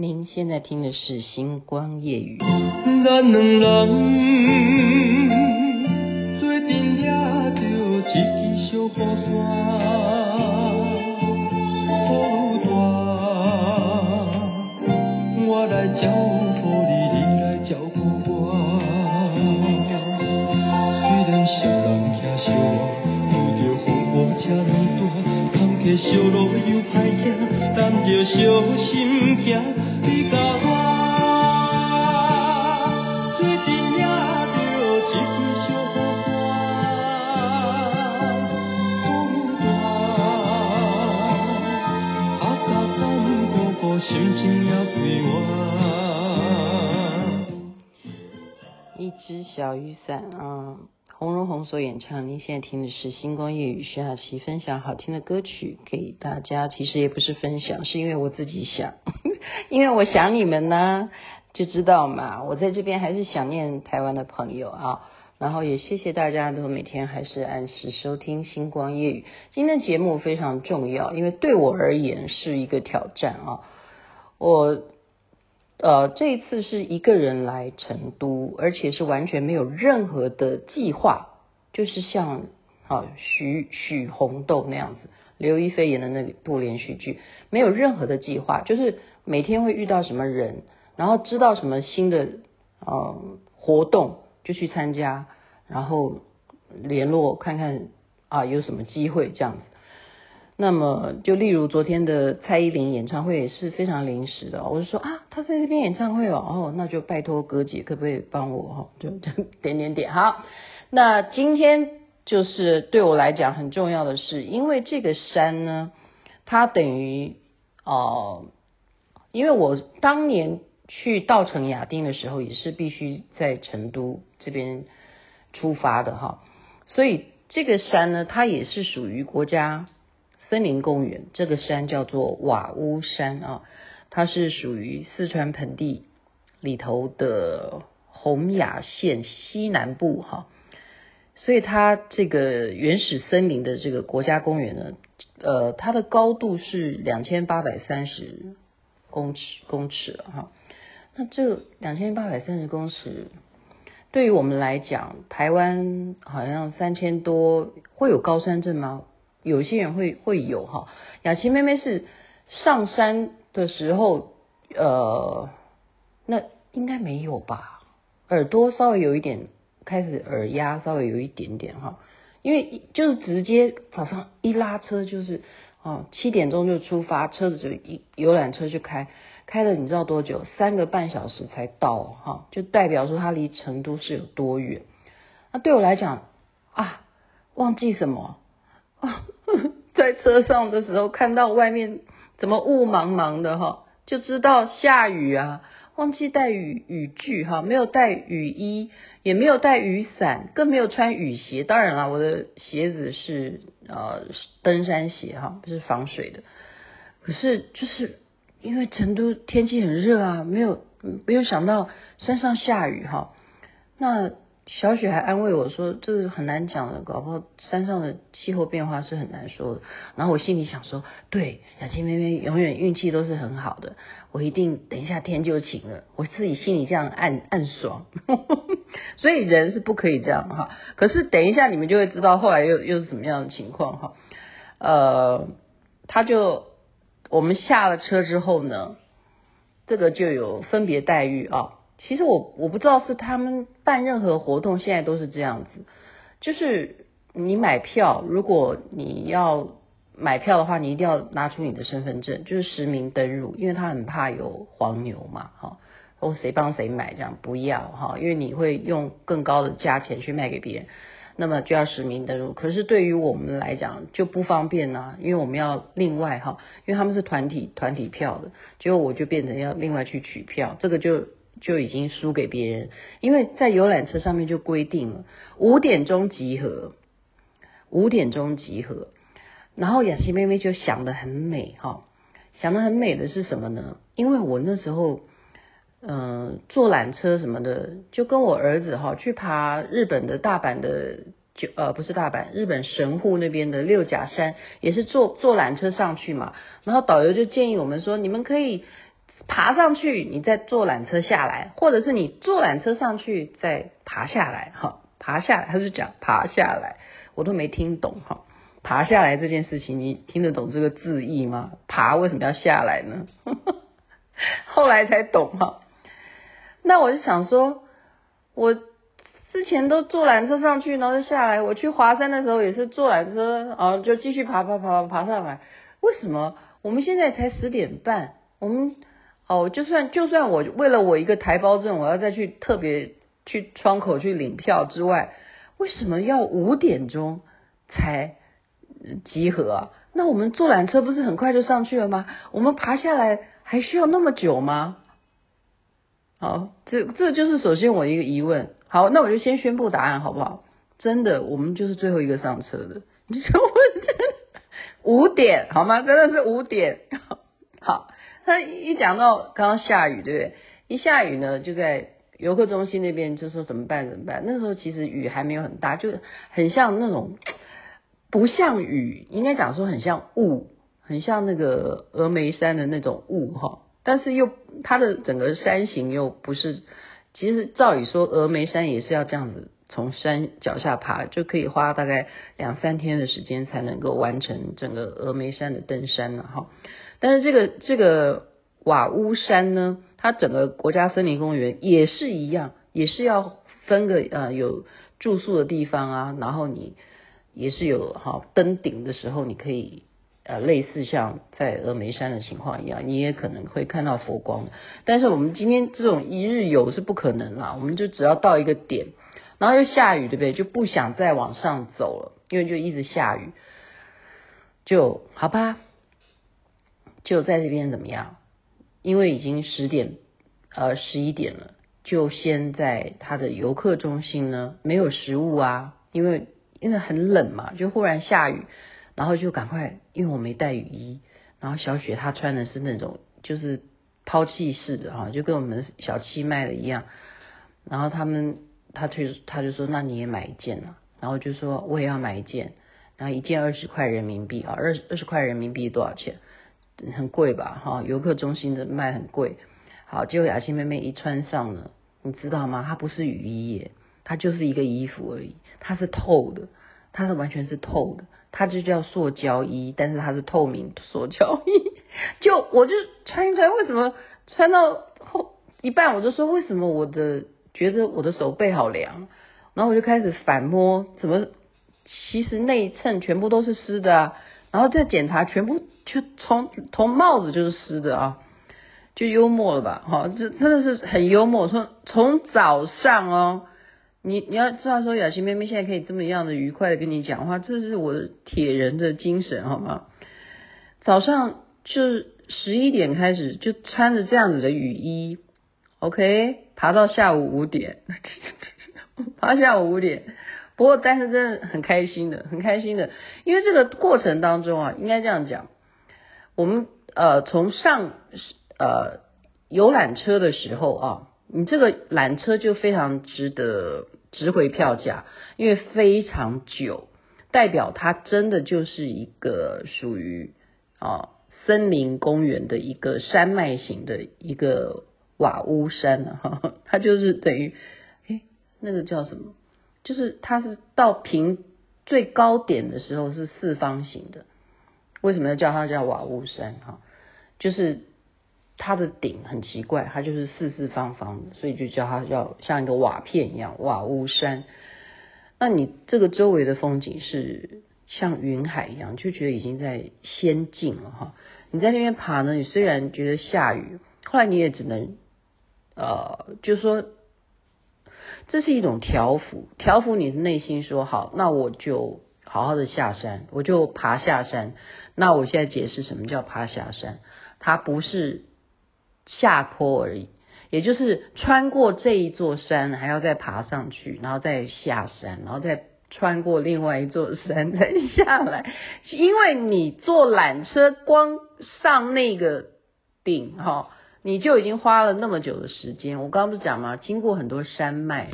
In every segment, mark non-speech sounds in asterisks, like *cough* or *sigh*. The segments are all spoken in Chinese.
您现在听的是《星光夜语》。咱两人做阵抓着一支小雨伞，雨大，我来照顾你，你来照顾我。虽然小人惊小我，遇着风雨这么大，坎坷小路又歹行，咱着小心行。一支小雨伞啊，洪荣宏所演唱。您现在听的是《星光夜雨》，徐雅琪分享好听的歌曲给大家。其实也不是分享，是因为我自己想，*laughs* 因为我想你们呢，就知道嘛。我在这边还是想念台湾的朋友啊，然后也谢谢大家都每天还是按时收听《星光夜雨》。今天的节目非常重要，因为对我而言是一个挑战啊。我呃这一次是一个人来成都，而且是完全没有任何的计划，就是像啊许许红豆那样子，刘亦菲演的那部连续剧，没有任何的计划，就是每天会遇到什么人，然后知道什么新的呃活动就去参加，然后联络看看啊有什么机会这样子。那么，就例如昨天的蔡依林演唱会也是非常临时的，我就说啊，她在这边演唱会哦，哦，那就拜托哥姐可不可以帮我哈，*laughs* *laughs* 就点点点好。那今天就是对我来讲很重要的是，因为这个山呢，它等于哦、因为我当年去稻城亚丁的时候，也是必须在成都这边出发的哈，所以这个山呢，它也是属于国家。森林公园这个山叫做瓦屋山啊，它是属于四川盆地里头的洪雅县西南部哈，所以它这个原始森林的这个国家公园呢，呃，它的高度是两千八百三十公尺公尺哈。那这两千八百三十公尺，对于我们来讲，台湾好像三千多，会有高山症吗？有些人会会有哈，雅琪妹妹是上山的时候，呃，那应该没有吧？耳朵稍微有一点开始耳压稍微有一点点哈，因为就是直接早上一拉车就是哦七点钟就出发，车子就一游览车就开，开了你知道多久？三个半小时才到哈，就代表说它离成都是有多远？那对我来讲啊，忘记什么？啊，在车上的时候看到外面怎么雾茫茫的哈，就知道下雨啊。忘记带雨雨具哈，没有带雨衣，也没有带雨伞，更没有穿雨鞋。当然了，我的鞋子是呃登山鞋哈，不是防水的。可是就是因为成都天气很热啊，没有没有想到山上下雨哈，那。小雪还安慰我说：“这是很难讲的，搞不好山上的气候变化是很难说的。”然后我心里想说：“对，雅琪妹妹永远运气都是很好的，我一定等一下天就晴了。”我自己心里这样暗暗爽。*laughs* 所以人是不可以这样哈。可是等一下你们就会知道后来又又是什么样的情况哈。呃，他就我们下了车之后呢，这个就有分别待遇啊。其实我我不知道是他们办任何活动现在都是这样子，就是你买票，如果你要买票的话，你一定要拿出你的身份证，就是实名登入，因为他很怕有黄牛嘛，哈，或谁帮谁买这样不要哈，因为你会用更高的价钱去卖给别人，那么就要实名登入。可是对于我们来讲就不方便呐，因为我们要另外哈，因为他们是团体团体票的，结果我就变成要另外去取票，这个就。就已经输给别人，因为在游览车上面就规定了五点钟集合，五点钟集合。然后雅琪妹妹就想得很美哈，想得很美的是什么呢？因为我那时候，嗯、坐缆车什么的，就跟我儿子哈去爬日本的大阪的，就呃不是大阪，日本神户那边的六甲山，也是坐坐缆车上去嘛。然后导游就建议我们说，你们可以。爬上去，你再坐缆车下来，或者是你坐缆车上去再爬下来，哈，爬下来，他是讲爬下来，我都没听懂，哈，爬下来这件事情，你听得懂这个字义吗？爬为什么要下来呢？*laughs* 后来才懂，哈。那我就想说，我之前都坐缆车上去，然后就下来。我去华山的时候也是坐缆车，然后就继续爬爬爬爬上来。为什么我们现在才十点半？我们哦，就算就算我为了我一个台胞证，我要再去特别去窗口去领票之外，为什么要五点钟才集合啊？那我们坐缆车不是很快就上去了吗？我们爬下来还需要那么久吗？好，这这就是首先我一个疑问。好，那我就先宣布答案好不好？真的，我们就是最后一个上车的。你说我五点好吗？真的是五点。好。他一讲到刚刚下雨，对不对？一下雨呢，就在游客中心那边就说怎么办？怎么办？那时候其实雨还没有很大，就很像那种不像雨，应该讲说很像雾，很像那个峨眉山的那种雾哈。但是又它的整个山形又不是，其实照理说峨眉山也是要这样子从山脚下爬，就可以花大概两三天的时间才能够完成整个峨眉山的登山了哈。但是这个这个瓦屋山呢，它整个国家森林公园也是一样，也是要分个呃有住宿的地方啊，然后你也是有哈登顶的时候，你可以呃类似像在峨眉山的情况一样，你也可能会看到佛光。但是我们今天这种一日游是不可能啦，我们就只要到一个点，然后又下雨，对不对？就不想再往上走了，因为就一直下雨，就好吧。就在这边怎么样？因为已经十点，呃，十一点了，就先在他的游客中心呢，没有食物啊，因为因为很冷嘛，就忽然下雨，然后就赶快，因为我没带雨衣，然后小雪她穿的是那种就是抛弃式的哈，就跟我们小七卖的一样，然后他们他推他就说，那你也买一件啊，然后就说我也要买一件，然后一件二十块人民币啊，二二十块人民币多少钱？很贵吧，哈，游客中心的卖很贵。好，结果雅欣妹妹一穿上呢，你知道吗？它不是雨衣耶，它就是一个衣服而已。它是透的，它是完全是透的，它就叫塑胶衣，但是它是透明塑胶衣。*laughs* 就我就穿一穿，为什么穿到后一半我就说，为什么我的觉得我的手背好凉？然后我就开始反摸，怎么其实内衬全部都是湿的啊？然后再检查，全部就从从帽子就是湿的啊，就幽默了吧？哈，这真的是很幽默。从从早上哦，你你要知道说，雅琪妹妹现在可以这么样的愉快的跟你讲话，这是我的铁人的精神，好吗？早上就十一点开始就穿着这样子的雨衣，OK，爬到下午五点，*laughs* 爬下午五点。不过，但是真的很开心的，很开心的，因为这个过程当中啊，应该这样讲，我们呃从上呃游览车的时候啊，你这个缆车就非常值得值回票价，因为非常久，代表它真的就是一个属于啊森林公园的一个山脉型的一个瓦屋山啊，它就是等于诶那个叫什么？就是它是到平最高点的时候是四方形的，为什么要叫它叫瓦屋山哈？就是它的顶很奇怪，它就是四四方方的，所以就叫它叫像一个瓦片一样瓦屋山。那你这个周围的风景是像云海一样，就觉得已经在仙境了哈。你在那边爬呢，你虽然觉得下雨，后来你也只能呃，就是说。这是一种调伏，调伏你的内心，说好，那我就好好的下山，我就爬下山。那我现在解释什么叫爬下山，它不是下坡而已，也就是穿过这一座山，还要再爬上去，然后再下山，然后再穿过另外一座山再下来。因为你坐缆车，光上那个顶，哈。你就已经花了那么久的时间，我刚刚不是讲吗？经过很多山脉，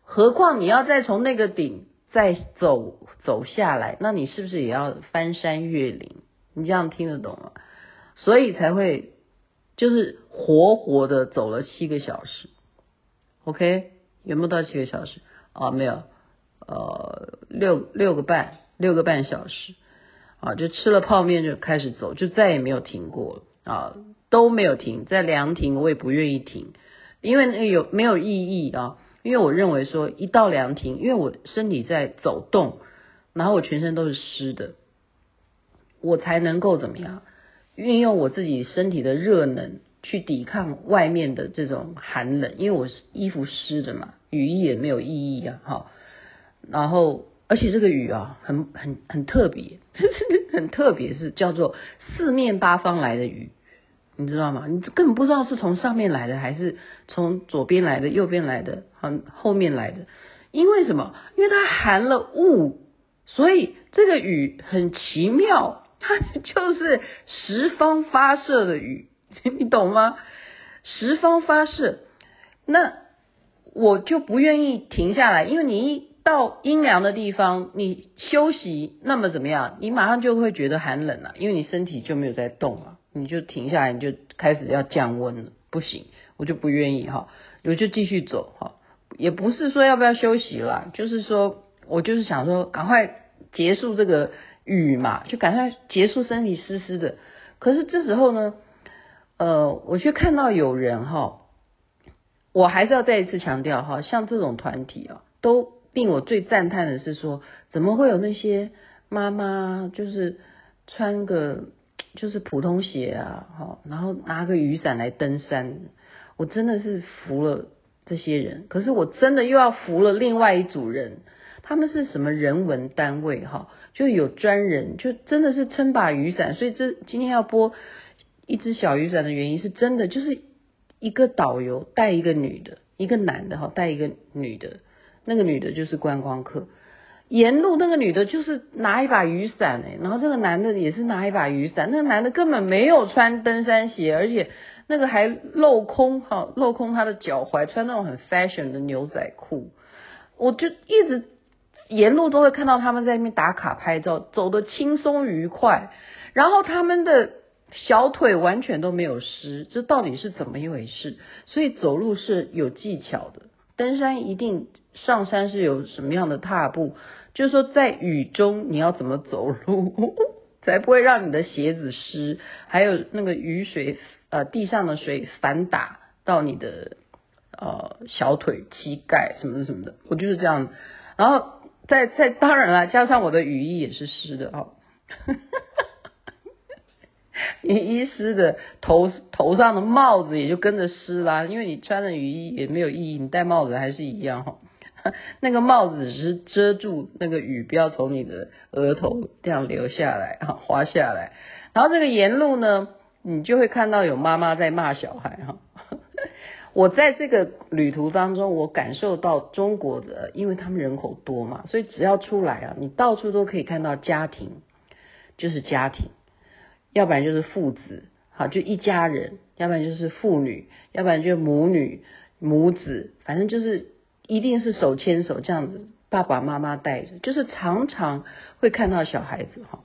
何况你要再从那个顶再走走下来，那你是不是也要翻山越岭？你这样听得懂吗？所以才会就是活活的走了七个小时。OK，有没有到七个小时？啊，没有，呃，六六个半，六个半小时。啊，就吃了泡面就开始走，就再也没有停过啊，都没有停。在凉亭我也不愿意停，因为那有没有意义啊？因为我认为说一到凉亭，因为我身体在走动，然后我全身都是湿的，我才能够怎么样运用我自己身体的热能去抵抗外面的这种寒冷，因为我是衣服湿的嘛，雨衣也没有意义啊，哈。然后。而且这个雨啊，很很很特别，很特别，*laughs* 是叫做四面八方来的雨，你知道吗？你根本不知道是从上面来的，还是从左边来的、右边来的、很后面来的。因为什么？因为它含了雾，所以这个雨很奇妙，它就是十方发射的雨，*laughs* 你懂吗？十方发射，那我就不愿意停下来，因为你一。到阴凉的地方，你休息，那么怎么样？你马上就会觉得寒冷了，因为你身体就没有在动了，你就停下来，你就开始要降温了。不行，我就不愿意哈，我就继续走哈，也不是说要不要休息了，就是说我就是想说，赶快结束这个雨嘛，就赶快结束身体湿湿的。可是这时候呢，呃，我却看到有人哈，我还是要再一次强调哈，像这种团体啊，都。令我最赞叹的是说，怎么会有那些妈妈就是穿个就是普通鞋啊，好，然后拿个雨伞来登山？我真的是服了这些人。可是我真的又要服了另外一组人，他们是什么人文单位哈？就有专人，就真的是撑把雨伞。所以这今天要播一只小雨伞的原因是真的，就是一个导游带一个女的，一个男的哈带一个女的。那个女的就是观光客，沿路那个女的就是拿一把雨伞哎，然后这个男的也是拿一把雨伞，那个男的根本没有穿登山鞋，而且那个还镂空哈，镂空他的脚踝，穿那种很 fashion 的牛仔裤，我就一直沿路都会看到他们在那边打卡拍照，走得轻松愉快，然后他们的小腿完全都没有湿，这到底是怎么一回事？所以走路是有技巧的，登山一定。上山是有什么样的踏步？就是说，在雨中你要怎么走路，才不会让你的鞋子湿？还有那个雨水，呃，地上的水反打到你的呃小腿、膝盖什么什么的。我就是这样。然后再再当然了，加上我的雨衣也是湿的哦。*laughs* 雨衣湿的，头头上的帽子也就跟着湿啦。因为你穿了雨衣也没有意义，你戴帽子还是一样哈。*laughs* 那个帽子只是遮住那个雨，不要从你的额头这样流下来哈，滑下来。然后这个沿路呢，你就会看到有妈妈在骂小孩哈。*laughs* 我在这个旅途当中，我感受到中国的，因为他们人口多嘛，所以只要出来啊，你到处都可以看到家庭，就是家庭，要不然就是父子，好，就一家人，要不然就是父女，要不然就是母女、母子，反正就是。一定是手牵手这样子，爸爸妈妈带着，就是常常会看到小孩子哈，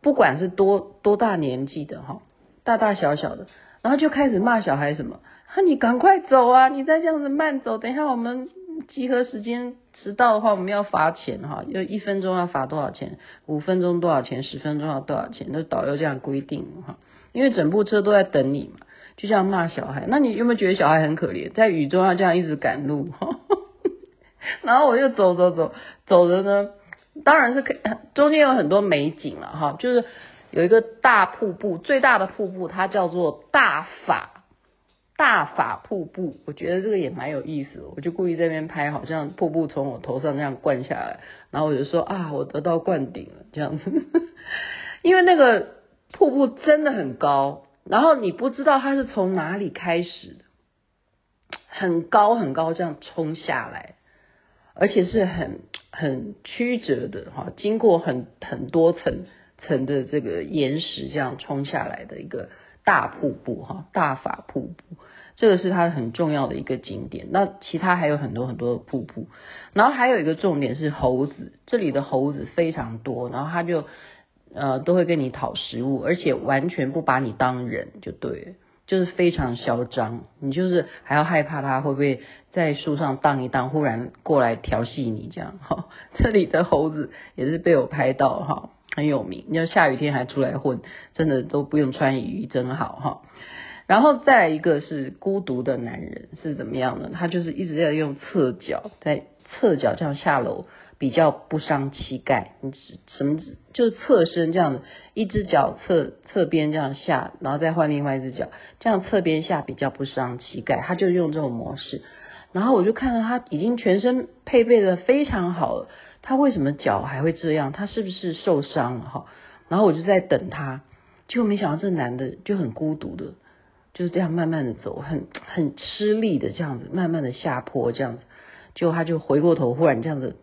不管是多多大年纪的哈，大大小小的，然后就开始骂小孩什么，啊，你赶快走啊，你再这样子慢走，等一下我们集合时间迟到的话，我们要罚钱哈，要一分钟要罚多少钱，五分钟多少钱，十分钟要多少钱，那导游这样规定哈，因为整部车都在等你嘛。就这样骂小孩，那你有没有觉得小孩很可怜，在雨中要这样一直赶路？*laughs* 然后我就走走走走着呢，当然是可以，中间有很多美景了哈，就是有一个大瀑布，最大的瀑布它叫做大法大法瀑布，我觉得这个也蛮有意思，我就故意在那边拍，好像瀑布从我头上那样灌下来，然后我就说啊，我得到灌顶了这样子，*laughs* 因为那个瀑布真的很高。然后你不知道它是从哪里开始的，很高很高这样冲下来，而且是很很曲折的哈，经过很很多层层的这个岩石这样冲下来的一个大瀑布哈，大法瀑布，这个是它很重要的一个景点。那其他还有很多很多的瀑布，然后还有一个重点是猴子，这里的猴子非常多，然后它就。呃，都会跟你讨食物，而且完全不把你当人，就对。就是非常嚣张，你就是还要害怕它会不会在树上荡一荡，忽然过来调戏你这样哈。*laughs* 这里的猴子也是被我拍到哈，很有名。你要下雨天还出来混，真的都不用穿雨衣，真好哈。然后再来一个是孤独的男人是怎么样呢？他就是一直在用侧脚，在侧脚这样下楼。比较不伤膝盖，你指什么？就是侧身这样子，一只脚侧侧边这样下，然后再换另外一只脚，这样侧边下比较不伤膝盖。他就用这种模式，然后我就看到他已经全身配备的非常好了，他为什么脚还会这样？他是不是受伤了哈？然后我就在等他，结果没想到这男的就很孤独的，就是这样慢慢的走，很很吃力的这样子，慢慢的下坡这样子，结果他就回过头，忽然这样子。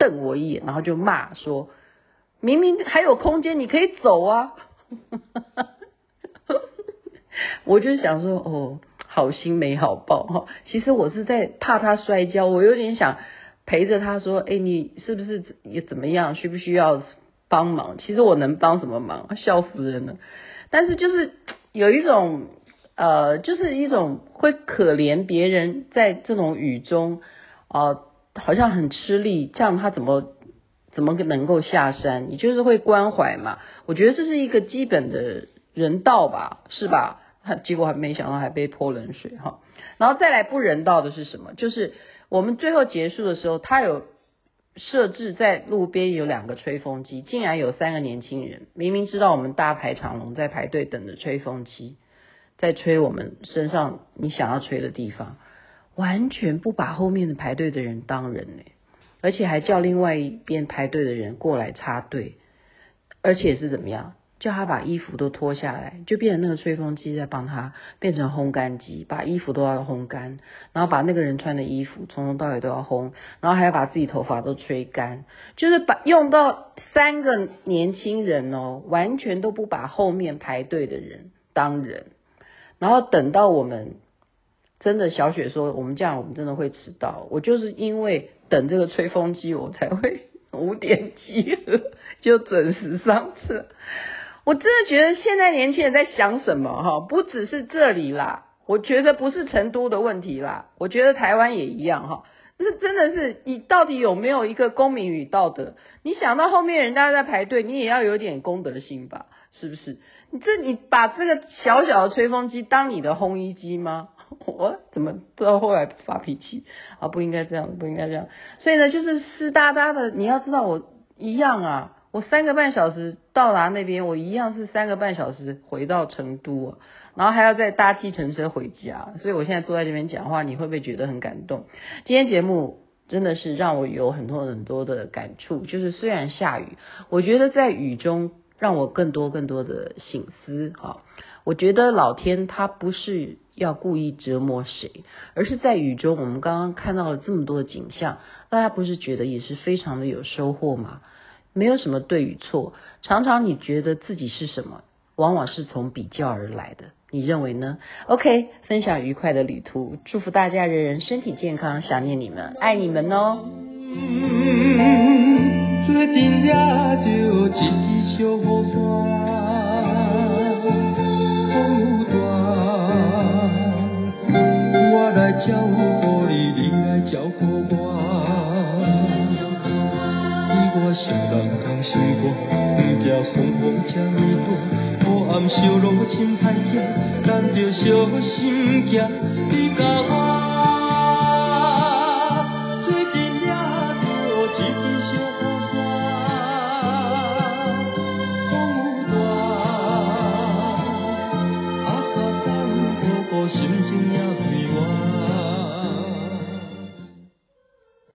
瞪我一眼，然后就骂说：“明明还有空间，你可以走啊！” *laughs* 我就想说：“哦，好心没好报哈。”其实我是在怕他摔跤，我有点想陪着他说：“哎，你是不是也怎么样？需不需要帮忙？”其实我能帮什么忙？笑死人了！但是就是有一种呃，就是一种会可怜别人在这种雨中啊。好像很吃力，这样他怎么怎么能够下山？你就是会关怀嘛？我觉得这是一个基本的人道吧，是吧？他结果还没想到还被泼冷水哈。然后再来不人道的是什么？就是我们最后结束的时候，他有设置在路边有两个吹风机，竟然有三个年轻人明明知道我们大排长龙在排队等着吹风机，在吹我们身上你想要吹的地方。完全不把后面的排队的人当人呢，而且还叫另外一边排队的人过来插队，而且是怎么样？叫他把衣服都脱下来，就变成那个吹风机在帮他变成烘干机，把衣服都要烘干，然后把那个人穿的衣服从头到尾都要烘，然后还要把自己头发都吹干，就是把用到三个年轻人哦，完全都不把后面排队的人当人，然后等到我们。真的，小雪说我们这样，我们真的会迟到。我就是因为等这个吹风机，我才会 *laughs* 五点集合，就准时上车。我真的觉得现在年轻人在想什么哈？不只是这里啦，我觉得不是成都的问题啦，我觉得台湾也一样哈。这真的是你到底有没有一个公民与道德？你想到后面人家在排队，你也要有点公德心吧？是不是？你这你把这个小小的吹风机当你的烘衣机吗？*laughs* 我怎么到后来发脾气啊？不应该这样，不应该这样。所以呢，就是湿哒哒的。你要知道，我一样啊，我三个半小时到达那边，我一样是三个半小时回到成都，然后还要再搭计程车回家。所以我现在坐在这边讲话，你会不会觉得很感动？今天节目真的是让我有很多很多的感触。就是虽然下雨，我觉得在雨中让我更多更多的醒思啊。我觉得老天他不是。要故意折磨谁，而是在雨中，我们刚刚看到了这么多的景象，大家不是觉得也是非常的有收获吗？没有什么对与错，常常你觉得自己是什么，往往是从比较而来的，你认为呢？OK，分享愉快的旅途，祝福大家人人身体健康，想念你们，爱你们哦。